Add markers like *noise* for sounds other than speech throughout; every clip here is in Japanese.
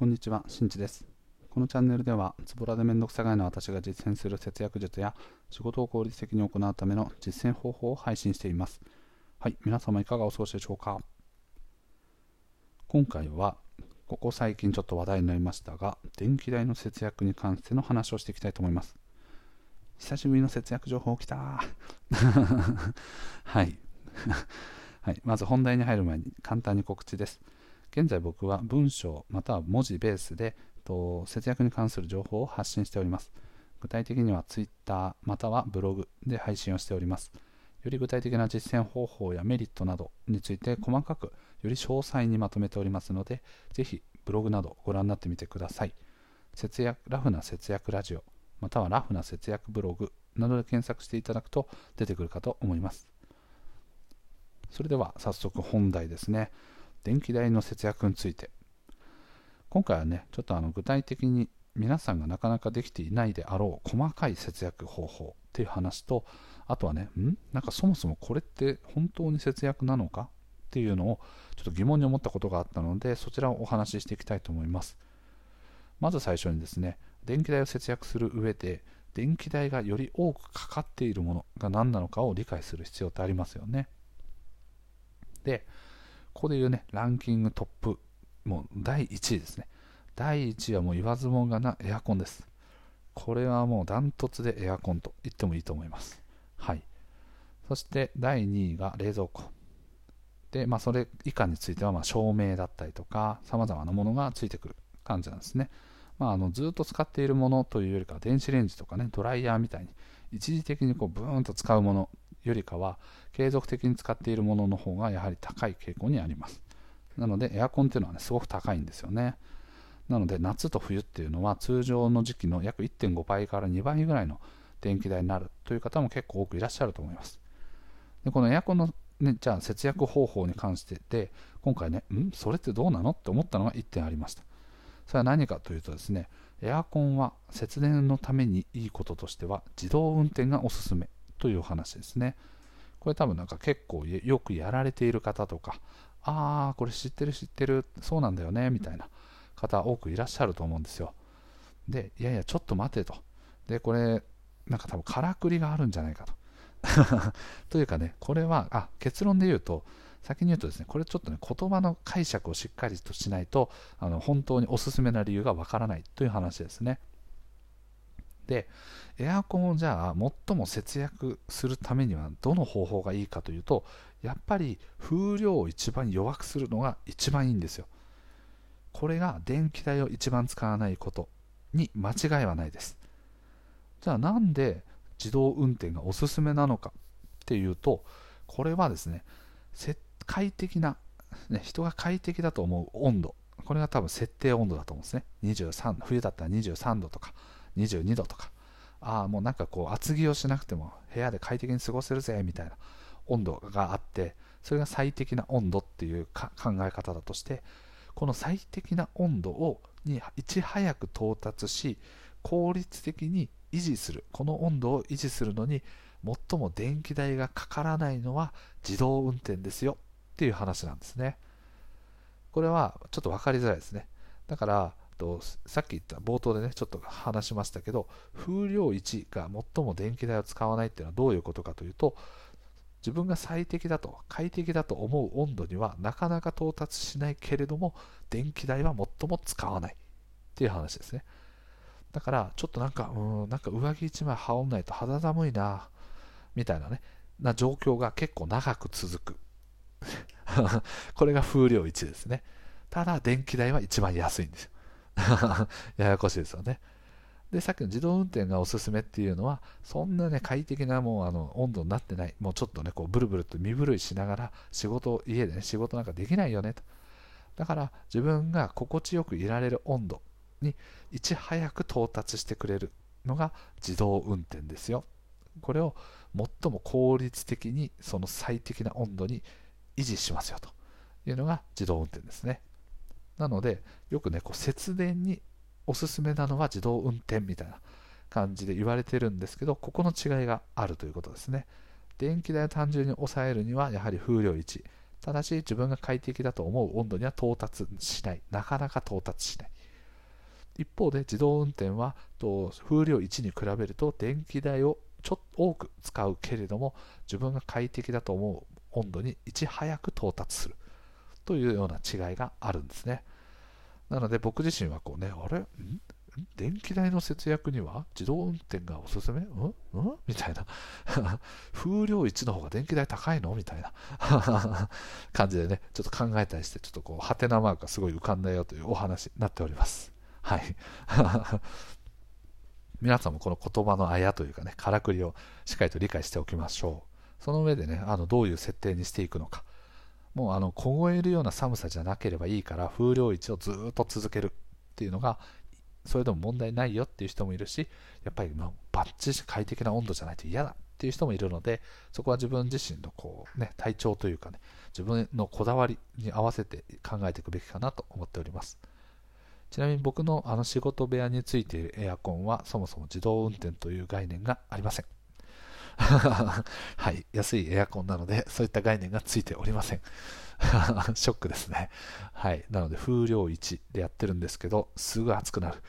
こんにちは、しんちです。このチャンネルでは、ズボラでめんどくさがいの私が実践する節約術や、仕事を効率的に行うための実践方法を配信しています。はい、皆様いかがお過ごしでしょうか？今回は、ここ最近ちょっと話題になりましたが、電気代の節約に関しての話をしていきたいと思います。久しぶりの節約情報来た *laughs* はい。*laughs* はい、まず本題に入る前に簡単に告知です。現在僕は文章または文字ベースでと節約に関する情報を発信しております。具体的には Twitter またはブログで配信をしております。より具体的な実践方法やメリットなどについて細かくより詳細にまとめておりますので、ぜひブログなどご覧になってみてください。節約ラフな節約ラジオまたはラフな節約ブログなどで検索していただくと出てくるかと思います。それでは早速本題ですね。電気代の節約について。今回はねちょっとあの具体的に皆さんがなかなかできていないであろう細かい節約方法っていう話とあとはねん？なんかそもそもこれって本当に節約なのか？っていうのをちょっと疑問に思ったことがあったのでそちらをお話ししていきたいと思います。まず最初にですね電気代を節約する上で電気代がより多くかかっているものが何なのかを理解する必要ってありますよね。でここで言うね、ランキングトップ、もう第1位ですね。第1位はもう言わずもがなエアコンです。これはもうダントツでエアコンと言ってもいいと思います。はい。そして第2位が冷蔵庫。で、まあ、それ以下についてはま照明だったりとか、さまざまなものがついてくる感じなんですね。まあ、あのずっと使っているものというよりかは、電子レンジとかね、ドライヤーみたいに、一時的にこうブーンと使うものよりかは継続的に使っているものの方がやはり高い傾向にあります。なのでエアコンっていうのはねすごく高いんですよね。なので夏と冬っていうのは通常の時期の約1.5倍から2倍ぐらいの電気代になるという方も結構多くいらっしゃると思います。でこのエアコンの、ね、じゃあ節約方法に関してで今回ねん？それってどうなのって思ったのが1点ありました。それは何かというとですねエアコンは節電のためにいいこととしては自動運転がおすすめ。という話ですね。これ多分なんか結構よくやられている方とか、ああ、これ知ってる知ってる、そうなんだよね、みたいな方多くいらっしゃると思うんですよ。で、いやいや、ちょっと待てと。で、これ、なんか多分からくりがあるんじゃないかと。*laughs* というかね、これは、あ、結論で言うと、先に言うとですね、これちょっとね、言葉の解釈をしっかりとしないと、あの本当におすすめな理由がわからないという話ですね。で、エアコンをじゃあ最も節約するためにはどの方法がいいかというと、やっぱり風量を一番弱くするのが一番いいんですよ。これが電気代を一番使わないことに間違いはないです。じゃあなんで自動運転がおすすめなのかっていうと、これはですね、快適な、ね、人が快適だと思う温度、これが多分設定温度だと思うんですね。23冬だったら23度とか22度とか、ああ、もうなんかこう厚着をしなくても部屋で快適に過ごせるぜみたいな温度があって、それが最適な温度っていう考え方だとして、この最適な温度をにいち早く到達し、効率的に維持する、この温度を維持するのに最も電気代がかからないのは自動運転ですよっていう話なんですね。これはちょっと分かりづらいですね。だから、とさっき言った冒頭でねちょっと話しましたけど風量1が最も電気代を使わないっていうのはどういうことかというと自分が最適だと快適だと思う温度にはなかなか到達しないけれども電気代は最も使わないっていう話ですね。だからちょっとなんかうんなんか上着1枚羽織んないと肌寒いなみたいなねな状況が結構長く続く。*laughs* これが風量1ですね。ただ電気代は一番安いんですよ。*laughs* ややこしいですよね。で、さっきの自動運転がおすすめっていうのは、そんなね、快適なもうあの温度になってない、もうちょっとね、こうブルブルと身震いしながら仕事、家でね、仕事なんかできないよねと。だから自分が心地よくいられる温度にいち早く到達してくれるのが自動運転ですよ。これを最も効率的にその最適な温度に維持しますよというのが自動運転ですね。なので、よくね、こう節電におすすめなのは自動運転みたいな感じで言われてるんですけど、ここの違いがあるということですね。電気代を単純に抑えるには、やはり風量1。ただし、自分が快適だと思う温度には到達しない。なかなか到達しない。一方で自動運転は風量1に比べると電気代をちょっと多く使うけれども自分が快適だと思う温度にいち早く到達するというような違いがあるんですね。なので僕自身はこうねあれ？ん？電気代の節約には自動運転がおすすめ？うん？うん？みたいな。*laughs* 風量1の方が電気代高いの？みたいな。*laughs* 感じでねちょっと考えたりしてちょっとこうハテナマークがすごい浮かんだよというお話になっております。はい。*laughs* 皆さんもこの言葉のあやというかね、からくりをしっかりと理解しておきましょう。その上でね、あのどういう設定にしていくのか。もうあの凍えるような寒さじゃなければいいから風量1をずっと続けるっていうのがそれでも問題ないよっていう人もいるしやっぱりバッチリ快適な温度じゃないと嫌だっていう人もいるのでそこは自分自身のこう、ね、体調というかね自分のこだわりに合わせて考えていくべきかなと思っております。ちなみに僕のあの仕事部屋についているエアコンはそもそも自動運転という概念がありません。*laughs* はい、安いエアコンなのでそういった概念がついておりません。*laughs* ショックですね。はい、なので風量1でやってるんですけど、すぐ暑くなる。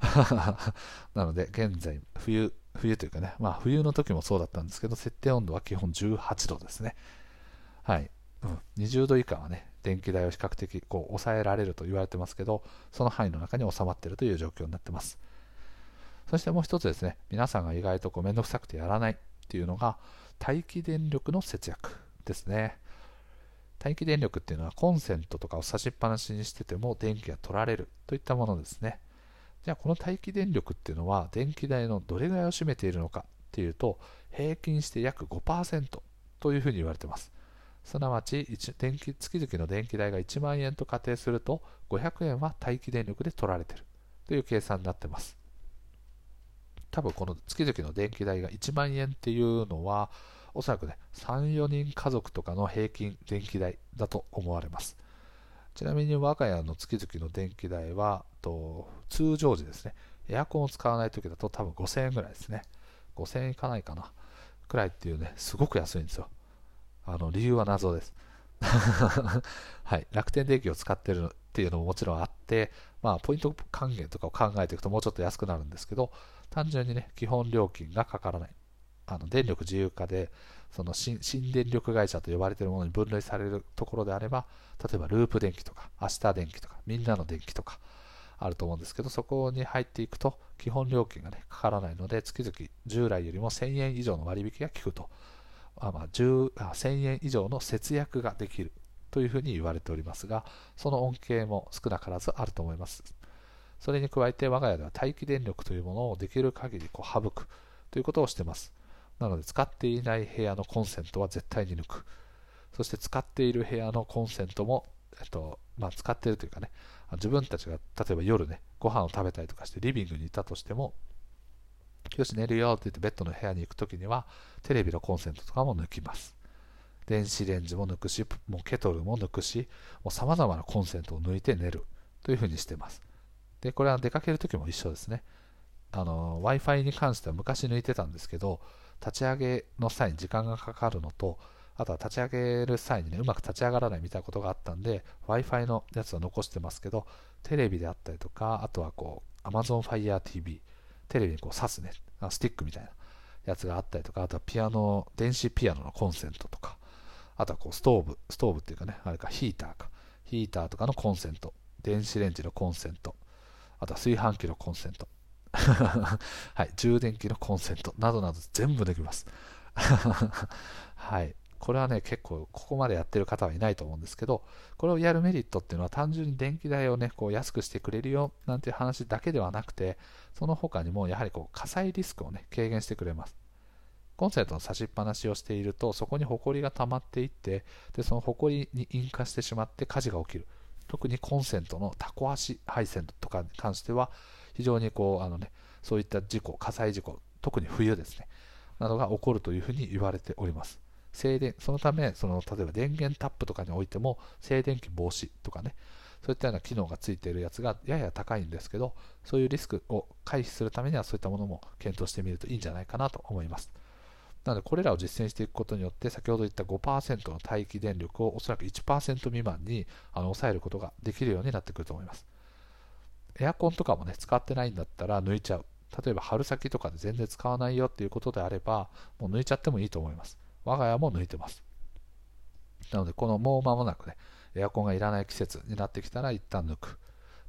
*laughs* なので現在冬、冬というかね、まあ冬の時もそうだったんですけど、設定温度は基本18度ですね。はい、うん、20度以下はね、電気代を比較的こう抑えられると言われてますけど、その範囲の中に収まっているという状況になってます。そしてもう一つですね、皆さんが意外とこうめんどくさくてやらないっていうのが、待機電力の節約ですね。待機電力っていうのはコンセントとかを差しっぱなしにしてても電気が取られるといったものですね。じゃあこの待機電力っていうのは電気代のどれぐらいを占めているのかっていうと平均して約5%というふうに言われてます。すなわち電気月々の電気代が1万円と仮定すると500円は待機電力で取られているという計算になってます。多分この月々の電気代が1万円っていうのはおそらくね3、4人家族とかの平均電気代だと思われます。ちなみに我が家の月々の電気代はと通常時ですね、エアコンを使わない時だと多分5000円ぐらいですね。5000円いかないかな。くらいっていうね、すごく安いんですよ。あの理由は謎です。*laughs* はい、楽天電気を使ってるっていうのももちろんあって、まあ、ポイント還元とかを考えていくともうちょっと安くなるんですけど、単純にね、基本料金がかからない。あの電力自由化で、その新電力会社と呼ばれているものに分類されるところであれば、例えばループ電気とか、明日電気とか、みんなの電気とか、あると思うんですけど、そこに入っていくと、基本料金がね、かからないので、月々従来よりも1000円以上の割引が効くとあまあ、1000円以上の節約ができるというふうに言われておりますが、その恩恵も少なからずあると思います。それに加えて我が家では待機電力というものをできる限りこう省くということをしています。なので使っていない部屋のコンセントは絶対に抜く。そして使っている部屋のコンセントも、えっとまあ、使っているというかね、自分たちが例えば夜ね、ご飯を食べたりとかしてリビングにいたとしても、よし寝るよって言ってベッドの部屋に行くときにはテレビのコンセントとかも抜きます。電子レンジも抜くしもうケトルも抜くしもう様々なコンセントを抜いて寝る。というふうにしてます。でこれは出かけるときも一緒ですね。w i f i に関しては昔抜いてたんですけど立ち上げの際に時間がかかるのとあとは立ち上げる際にねうまく立ち上がらないみたいなことがあったんで w i f i のやつは残してますけどテレビであったりとかあとはこう Amazon Fire TV テレビにこう挿すね、スティックみたいなやつがあったりとか、あとはピアノ、電子ピアノのコンセントとか、あとはこうストーブ、ストーブっていうかね、あれかヒーターか、ヒーターとかのコンセント、電子レンジのコンセント、あとは炊飯器のコンセント、*laughs* はい、充電器のコンセント。などなど全部できます。*laughs* はい。これはね、結構ここまでやってる方はいないと思うんですけど、これをやるメリットっていうのは単純に電気代をね、こう安くしてくれるよなんていう話だけではなくて、その他にもやはりこう火災リスクをね、軽減してくれます。コンセントの差しっぱなしをしていると、そこにホコリが溜まっていって、でそのホコリに引火してしまって火事が起きる。特にコンセントのタコ足配線とかに関しては、非常にこう、あのね、そういった事故、火災事故、特に冬ですね、などが起こるというふうに言われております。静電そのためその例えば電源タップとかにおいても静電気防止とかねそういったような機能がついているやつがやや高いんですけどそういうリスクを回避するためにはそういったものも検討してみるといいんじゃないかなと思いますなのでこれらを実践していくことによって先ほど言った5%の待機電力をおそらく1%未満にあの抑えることができるようになってくると思いますエアコンとかもね、使ってないんだったら抜いちゃう。例えば春先とかで全然使わないよっていうことであれば、もう抜いちゃってもいいと思います。我が家も抜いてます。なので、このもう間もなくね、エアコンがいらない季節になってきたら一旦抜く。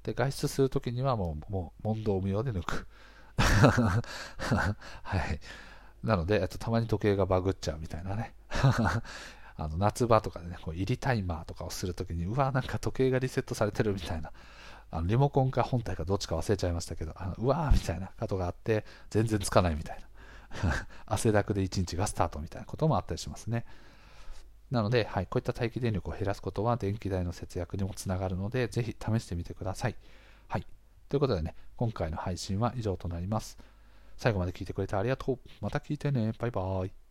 で、外出するときにはもう、もう問答無用で抜く。*laughs* はい。なので、えっと、たまに時計がバグっちゃうみたいなね。*laughs* あの夏場とかでね、こう入りタイマーとかをするときに、うわ、なんか時計がリセットされてるみたいな、あのリモコンか本体かどっちか忘れちゃいましたけど、あのうわーみたいなことがあって、全然つかないみたいな。*laughs* 汗だくで1日がスタートみたいなこともあったりしますね。なので、はい、こういった待機電力を減らすことは電気代の節約にもつながるので、ぜひ試してみてください。はい。ということでね、今回の配信は以上となります。最後まで聞いてくれてありがとう。また聞いてね。バイバーイ。